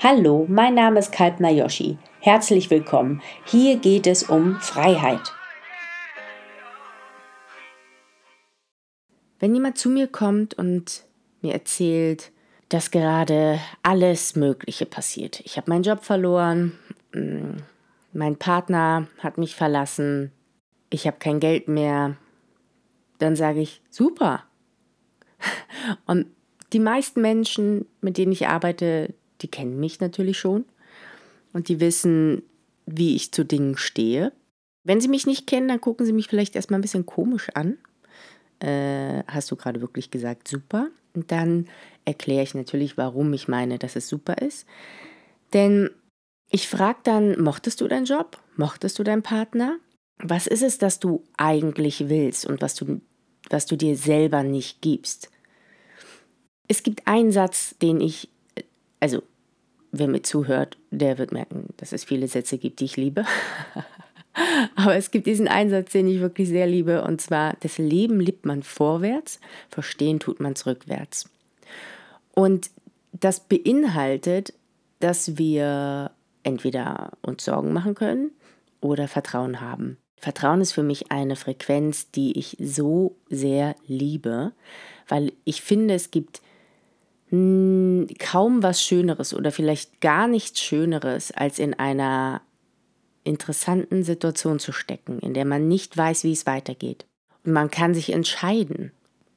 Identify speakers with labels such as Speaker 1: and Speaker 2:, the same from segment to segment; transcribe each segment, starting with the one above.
Speaker 1: Hallo, mein Name ist Kalpna Yoshi. Herzlich willkommen. Hier geht es um Freiheit. Wenn jemand zu mir kommt und mir erzählt, dass gerade alles Mögliche passiert. Ich habe meinen Job verloren, mm, mein Partner hat mich verlassen, ich habe kein Geld mehr, dann sage ich, super. Und die meisten Menschen, mit denen ich arbeite, die kennen mich natürlich schon und die wissen, wie ich zu Dingen stehe. Wenn sie mich nicht kennen, dann gucken sie mich vielleicht erstmal ein bisschen komisch an. Äh, hast du gerade wirklich gesagt, super? Und dann erkläre ich natürlich, warum ich meine, dass es super ist. Denn ich frage dann, mochtest du deinen Job? Mochtest du deinen Partner? Was ist es, das du eigentlich willst und was du, was du dir selber nicht gibst? Es gibt einen Satz, den ich also wer mir zuhört, der wird merken, dass es viele Sätze gibt, die ich liebe. Aber es gibt diesen Einsatz, den ich wirklich sehr liebe, und zwar, das Leben liebt man vorwärts, verstehen tut man rückwärts. Und das beinhaltet, dass wir entweder uns Sorgen machen können oder Vertrauen haben. Vertrauen ist für mich eine Frequenz, die ich so sehr liebe, weil ich finde, es gibt hm, kaum was Schöneres oder vielleicht gar nichts Schöneres, als in einer interessanten Situation zu stecken, in der man nicht weiß, wie es weitergeht. Und man kann sich entscheiden,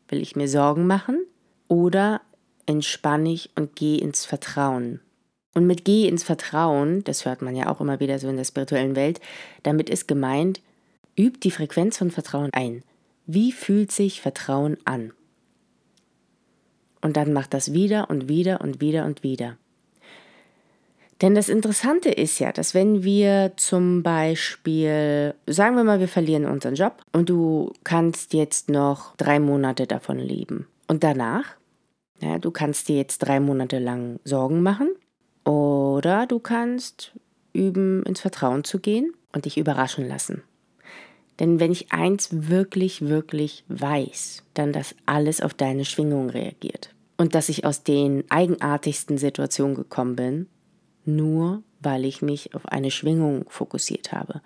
Speaker 1: will ich mir Sorgen machen oder entspanne ich und gehe ins Vertrauen. Und mit gehe ins Vertrauen, das hört man ja auch immer wieder so in der spirituellen Welt, damit ist gemeint, übt die Frequenz von Vertrauen ein. Wie fühlt sich Vertrauen an? Und dann macht das wieder und wieder und wieder und wieder. Denn das Interessante ist ja, dass wenn wir zum Beispiel, sagen wir mal, wir verlieren unseren Job und du kannst jetzt noch drei Monate davon leben. Und danach, ja, du kannst dir jetzt drei Monate lang Sorgen machen oder du kannst üben, ins Vertrauen zu gehen und dich überraschen lassen. Denn wenn ich eins wirklich, wirklich weiß, dann dass alles auf deine Schwingung reagiert. Und dass ich aus den eigenartigsten Situationen gekommen bin, nur weil ich mich auf eine Schwingung fokussiert habe.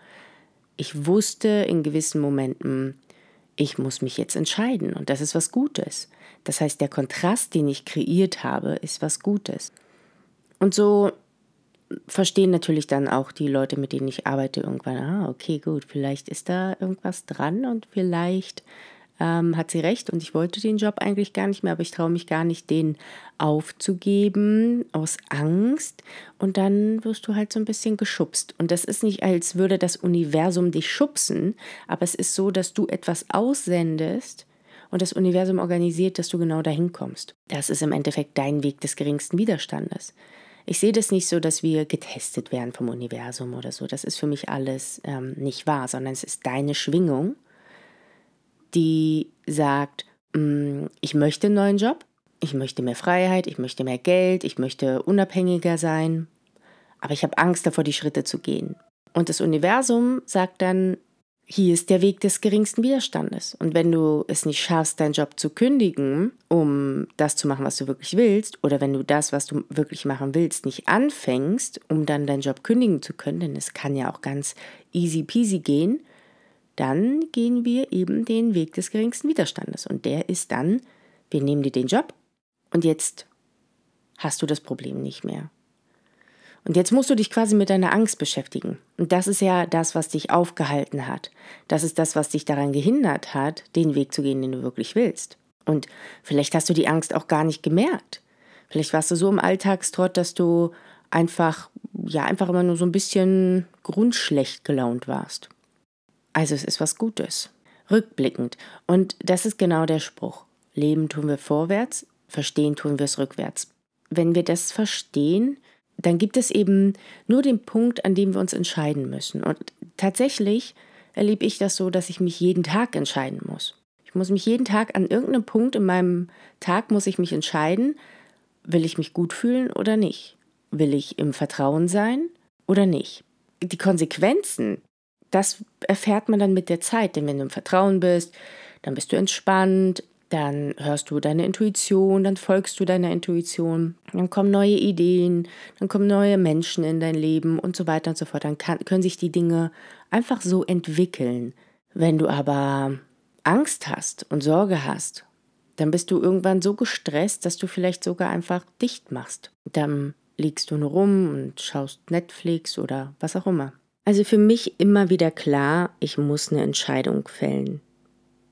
Speaker 1: Ich wusste in gewissen Momenten, ich muss mich jetzt entscheiden und das ist was Gutes. Das heißt, der Kontrast, den ich kreiert habe, ist was Gutes. Und so verstehen natürlich dann auch die Leute, mit denen ich arbeite, irgendwann, ah, okay, gut, vielleicht ist da irgendwas dran und vielleicht ähm, hat sie recht und ich wollte den Job eigentlich gar nicht mehr, aber ich traue mich gar nicht, den aufzugeben aus Angst und dann wirst du halt so ein bisschen geschubst. Und das ist nicht, als würde das Universum dich schubsen, aber es ist so, dass du etwas aussendest und das Universum organisiert, dass du genau dahin kommst. Das ist im Endeffekt dein Weg des geringsten Widerstandes. Ich sehe das nicht so, dass wir getestet werden vom Universum oder so. Das ist für mich alles ähm, nicht wahr, sondern es ist deine Schwingung, die sagt, mm, ich möchte einen neuen Job, ich möchte mehr Freiheit, ich möchte mehr Geld, ich möchte unabhängiger sein, aber ich habe Angst davor, die Schritte zu gehen. Und das Universum sagt dann, hier ist der Weg des geringsten Widerstandes. Und wenn du es nicht schaffst, deinen Job zu kündigen, um das zu machen, was du wirklich willst, oder wenn du das, was du wirklich machen willst, nicht anfängst, um dann deinen Job kündigen zu können, denn es kann ja auch ganz easy peasy gehen, dann gehen wir eben den Weg des geringsten Widerstandes. Und der ist dann, wir nehmen dir den Job und jetzt hast du das Problem nicht mehr. Und jetzt musst du dich quasi mit deiner Angst beschäftigen. Und das ist ja das, was dich aufgehalten hat. Das ist das, was dich daran gehindert hat, den Weg zu gehen, den du wirklich willst. Und vielleicht hast du die Angst auch gar nicht gemerkt. Vielleicht warst du so im Alltagstrott, dass du einfach, ja, einfach immer nur so ein bisschen grundschlecht gelaunt warst. Also es ist was Gutes. Rückblickend. Und das ist genau der Spruch. Leben tun wir vorwärts, verstehen tun wir es rückwärts. Wenn wir das verstehen, dann gibt es eben nur den Punkt, an dem wir uns entscheiden müssen. Und tatsächlich erlebe ich das so, dass ich mich jeden Tag entscheiden muss. Ich muss mich jeden Tag an irgendeinem Punkt in meinem Tag muss ich mich entscheiden, will ich mich gut fühlen oder nicht? Will ich im Vertrauen sein oder nicht? Die Konsequenzen, das erfährt man dann mit der Zeit, denn wenn du im Vertrauen bist, dann bist du entspannt, dann hörst du deine Intuition, dann folgst du deiner Intuition, dann kommen neue Ideen, dann kommen neue Menschen in dein Leben und so weiter und so fort. Dann kann, können sich die Dinge einfach so entwickeln. Wenn du aber Angst hast und Sorge hast, dann bist du irgendwann so gestresst, dass du vielleicht sogar einfach dicht machst. Dann liegst du nur rum und schaust Netflix oder was auch immer. Also für mich immer wieder klar, ich muss eine Entscheidung fällen.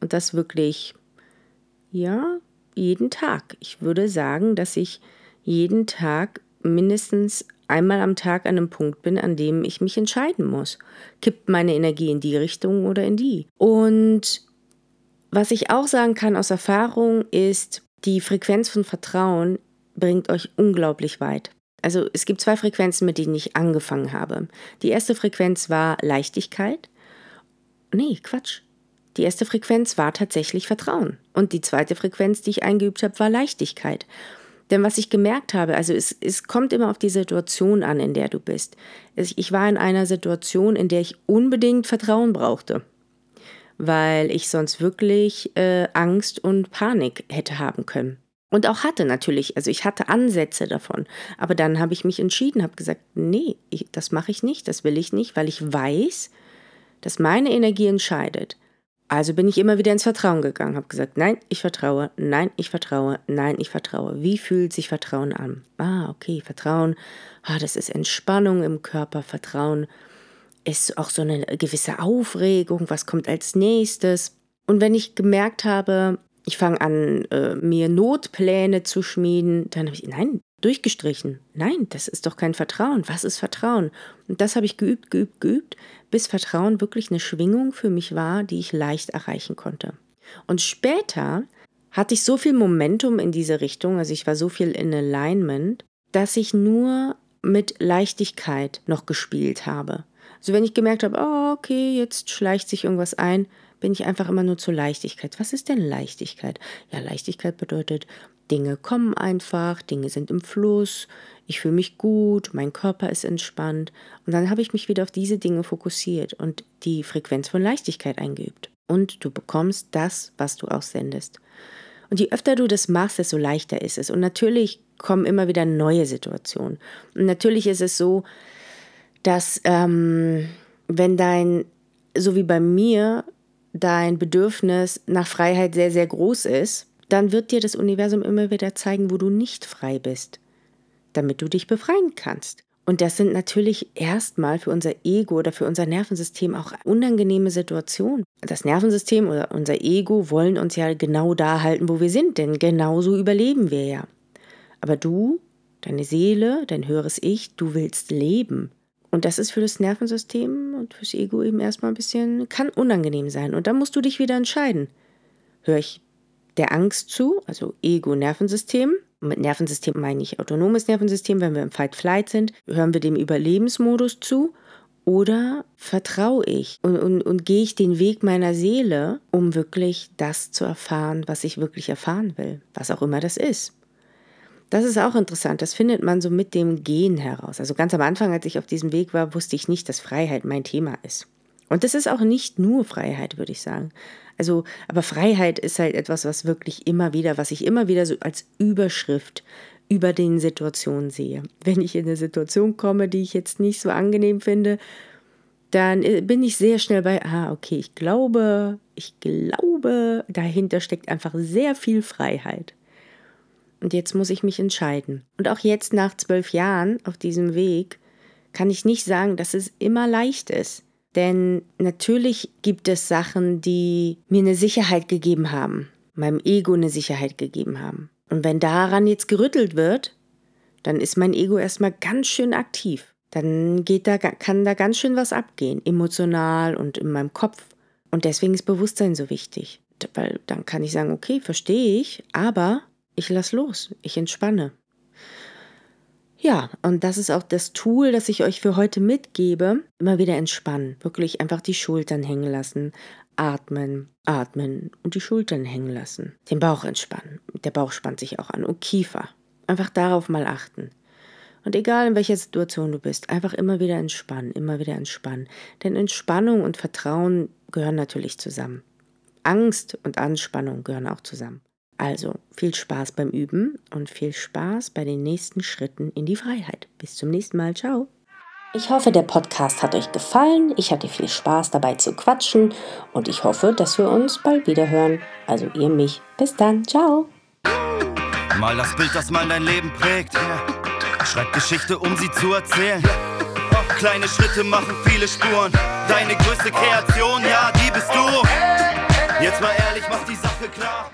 Speaker 1: Und das wirklich ja, jeden Tag. Ich würde sagen, dass ich jeden Tag mindestens einmal am Tag an einem Punkt bin, an dem ich mich entscheiden muss. Kippt meine Energie in die Richtung oder in die? Und was ich auch sagen kann aus Erfahrung ist, die Frequenz von Vertrauen bringt euch unglaublich weit. Also es gibt zwei Frequenzen, mit denen ich angefangen habe. Die erste Frequenz war Leichtigkeit. Nee, Quatsch. Die erste Frequenz war tatsächlich Vertrauen. Und die zweite Frequenz, die ich eingeübt habe, war Leichtigkeit. Denn was ich gemerkt habe, also es, es kommt immer auf die Situation an, in der du bist. Ich war in einer Situation, in der ich unbedingt Vertrauen brauchte, weil ich sonst wirklich äh, Angst und Panik hätte haben können. Und auch hatte natürlich, also ich hatte Ansätze davon. Aber dann habe ich mich entschieden, habe gesagt, nee, ich, das mache ich nicht, das will ich nicht, weil ich weiß, dass meine Energie entscheidet. Also bin ich immer wieder ins Vertrauen gegangen, habe gesagt, nein, ich vertraue, nein, ich vertraue, nein, ich vertraue. Wie fühlt sich Vertrauen an? Ah, okay, Vertrauen, ah, das ist Entspannung im Körper, Vertrauen ist auch so eine gewisse Aufregung, was kommt als nächstes. Und wenn ich gemerkt habe, ich fange an, äh, mir Notpläne zu schmieden, dann habe ich, nein, durchgestrichen. Nein, das ist doch kein Vertrauen. Was ist Vertrauen? Und das habe ich geübt, geübt, geübt, bis Vertrauen wirklich eine Schwingung für mich war, die ich leicht erreichen konnte. Und später hatte ich so viel Momentum in diese Richtung, also ich war so viel in Alignment, dass ich nur mit Leichtigkeit noch gespielt habe. Also wenn ich gemerkt habe, oh, okay, jetzt schleicht sich irgendwas ein, bin ich einfach immer nur zur Leichtigkeit. Was ist denn Leichtigkeit? Ja, Leichtigkeit bedeutet, Dinge kommen einfach, Dinge sind im Fluss, ich fühle mich gut, mein Körper ist entspannt. Und dann habe ich mich wieder auf diese Dinge fokussiert und die Frequenz von Leichtigkeit eingeübt. Und du bekommst das, was du auch sendest. Und je öfter du das machst, desto leichter ist es. Und natürlich kommen immer wieder neue Situationen. Und natürlich ist es so, dass ähm, wenn dein, so wie bei mir, dein Bedürfnis nach Freiheit sehr, sehr groß ist, dann wird dir das Universum immer wieder zeigen, wo du nicht frei bist, damit du dich befreien kannst. Und das sind natürlich erstmal für unser Ego oder für unser Nervensystem auch unangenehme Situationen. Das Nervensystem oder unser Ego wollen uns ja genau da halten, wo wir sind, denn genauso überleben wir ja. Aber du, deine Seele, dein höheres Ich, du willst leben. Und das ist für das Nervensystem und fürs Ego eben erstmal ein bisschen, kann unangenehm sein. Und dann musst du dich wieder entscheiden. Höre ich der Angst zu, also Ego-Nervensystem. Mit Nervensystem meine ich autonomes Nervensystem, wenn wir im Fight-Flight sind, hören wir dem Überlebensmodus zu. Oder vertraue ich und, und, und gehe ich den Weg meiner Seele, um wirklich das zu erfahren, was ich wirklich erfahren will, was auch immer das ist. Das ist auch interessant. Das findet man so mit dem Gehen heraus. Also ganz am Anfang, als ich auf diesem Weg war, wusste ich nicht, dass Freiheit mein Thema ist. Und das ist auch nicht nur Freiheit, würde ich sagen. Also, aber Freiheit ist halt etwas, was wirklich immer wieder, was ich immer wieder so als Überschrift über den Situationen sehe. Wenn ich in eine Situation komme, die ich jetzt nicht so angenehm finde, dann äh, bin ich sehr schnell bei, ah, okay, ich glaube, ich glaube, dahinter steckt einfach sehr viel Freiheit. Und jetzt muss ich mich entscheiden. Und auch jetzt nach zwölf Jahren auf diesem Weg kann ich nicht sagen, dass es immer leicht ist. Denn natürlich gibt es Sachen, die mir eine Sicherheit gegeben haben, meinem Ego eine Sicherheit gegeben haben. Und wenn daran jetzt gerüttelt wird, dann ist mein Ego erstmal ganz schön aktiv. Dann geht da, kann da ganz schön was abgehen, emotional und in meinem Kopf. Und deswegen ist Bewusstsein so wichtig. Weil dann kann ich sagen, okay, verstehe ich, aber ich lass los, ich entspanne. Ja, und das ist auch das Tool, das ich euch für heute mitgebe. Immer wieder entspannen. Wirklich einfach die Schultern hängen lassen. Atmen, atmen und die Schultern hängen lassen. Den Bauch entspannen. Der Bauch spannt sich auch an. Und Kiefer. Einfach darauf mal achten. Und egal in welcher Situation du bist, einfach immer wieder entspannen, immer wieder entspannen. Denn Entspannung und Vertrauen gehören natürlich zusammen. Angst und Anspannung gehören auch zusammen. Also viel Spaß beim Üben und viel Spaß bei den nächsten Schritten in die Freiheit. Bis zum nächsten Mal. Ciao. Ich hoffe, der Podcast hat euch gefallen. Ich hatte viel Spaß dabei zu quatschen und ich hoffe, dass wir uns bald wieder hören. Also ihr mich. Bis dann. Ciao.
Speaker 2: Mal das Bild, das mal dein Leben prägt. Schreib Geschichte, um sie zu erzählen. Kleine Schritte machen viele Spuren. Deine größte Kreation, ja, die bist du. Jetzt mal ehrlich, mach die Sache klar.